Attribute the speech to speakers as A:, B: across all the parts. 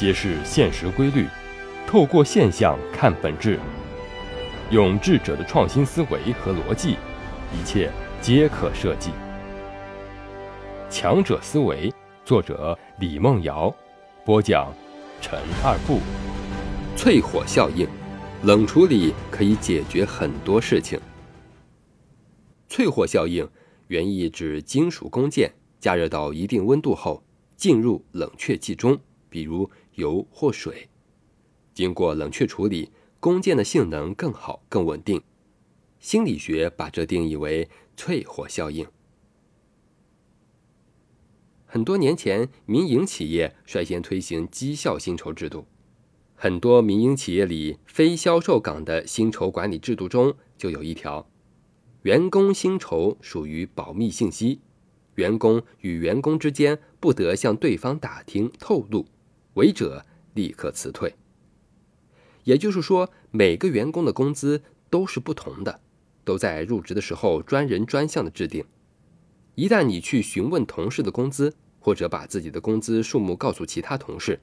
A: 揭示现实规律，透过现象看本质，用智者的创新思维和逻辑，一切皆可设计。强者思维，作者李梦瑶，播讲陈二步。
B: 淬火效应，冷处理可以解决很多事情。淬火效应原意指金属工件加热到一定温度后，进入冷却剂中，比如。油或水，经过冷却处理，工件的性能更好、更稳定。心理学把这定义为淬火效应。很多年前，民营企业率先推行绩效薪酬制度。很多民营企业里非销售岗的薪酬管理制度中就有一条：员工薪酬属于保密信息，员工与员工之间不得向对方打听透露。违者立刻辞退。也就是说，每个员工的工资都是不同的，都在入职的时候专人专项的制定。一旦你去询问同事的工资，或者把自己的工资数目告诉其他同事，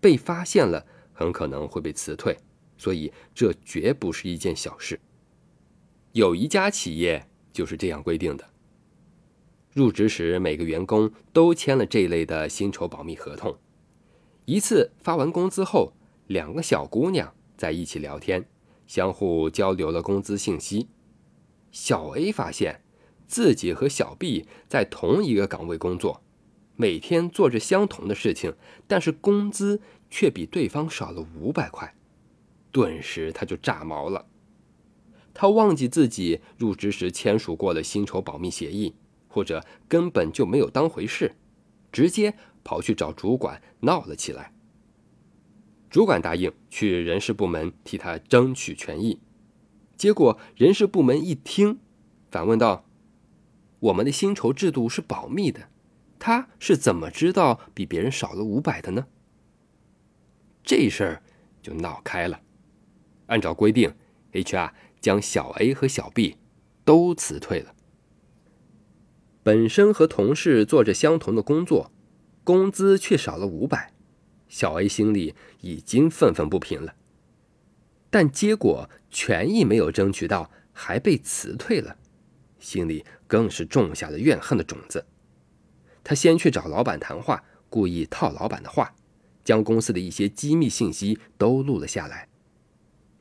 B: 被发现了，很可能会被辞退。所以，这绝不是一件小事。有一家企业就是这样规定的：入职时，每个员工都签了这一类的薪酬保密合同。一次发完工资后，两个小姑娘在一起聊天，相互交流了工资信息。小 A 发现自己和小 B 在同一个岗位工作，每天做着相同的事情，但是工资却比对方少了五百块，顿时他就炸毛了。他忘记自己入职时签署过了薪酬保密协议，或者根本就没有当回事，直接。跑去找主管闹了起来。主管答应去人事部门替他争取权益，结果人事部门一听，反问道：“我们的薪酬制度是保密的，他是怎么知道比别人少了五百的呢？”这事儿就闹开了。按照规定，HR 将小 A 和小 B 都辞退了。本身和同事做着相同的工作。工资却少了五百，小 A 心里已经愤愤不平了。但结果权益没有争取到，还被辞退了，心里更是种下了怨恨的种子。他先去找老板谈话，故意套老板的话，将公司的一些机密信息都录了下来，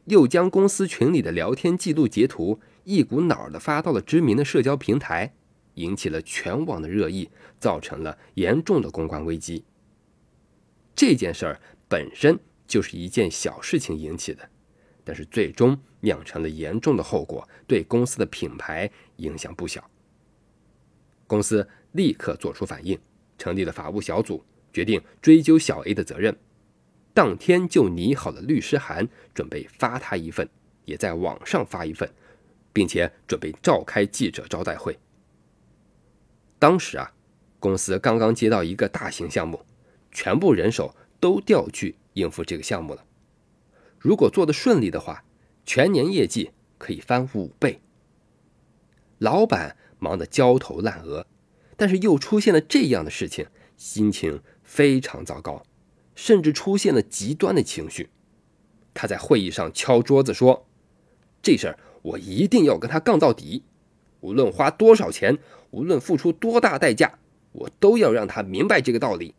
B: 又将公司群里的聊天记录截图，一股脑的发到了知名的社交平台。引起了全网的热议，造成了严重的公关危机。这件事儿本身就是一件小事情引起的，但是最终酿成了严重的后果，对公司的品牌影响不小。公司立刻做出反应，成立了法务小组，决定追究小 A 的责任。当天就拟好了律师函，准备发他一份，也在网上发一份，并且准备召开记者招待会。当时啊，公司刚刚接到一个大型项目，全部人手都调去应付这个项目了。如果做得顺利的话，全年业绩可以翻五倍。老板忙得焦头烂额，但是又出现了这样的事情，心情非常糟糕，甚至出现了极端的情绪。他在会议上敲桌子说：“这事儿我一定要跟他杠到底。”无论花多少钱，无论付出多大代价，我都要让他明白这个道理。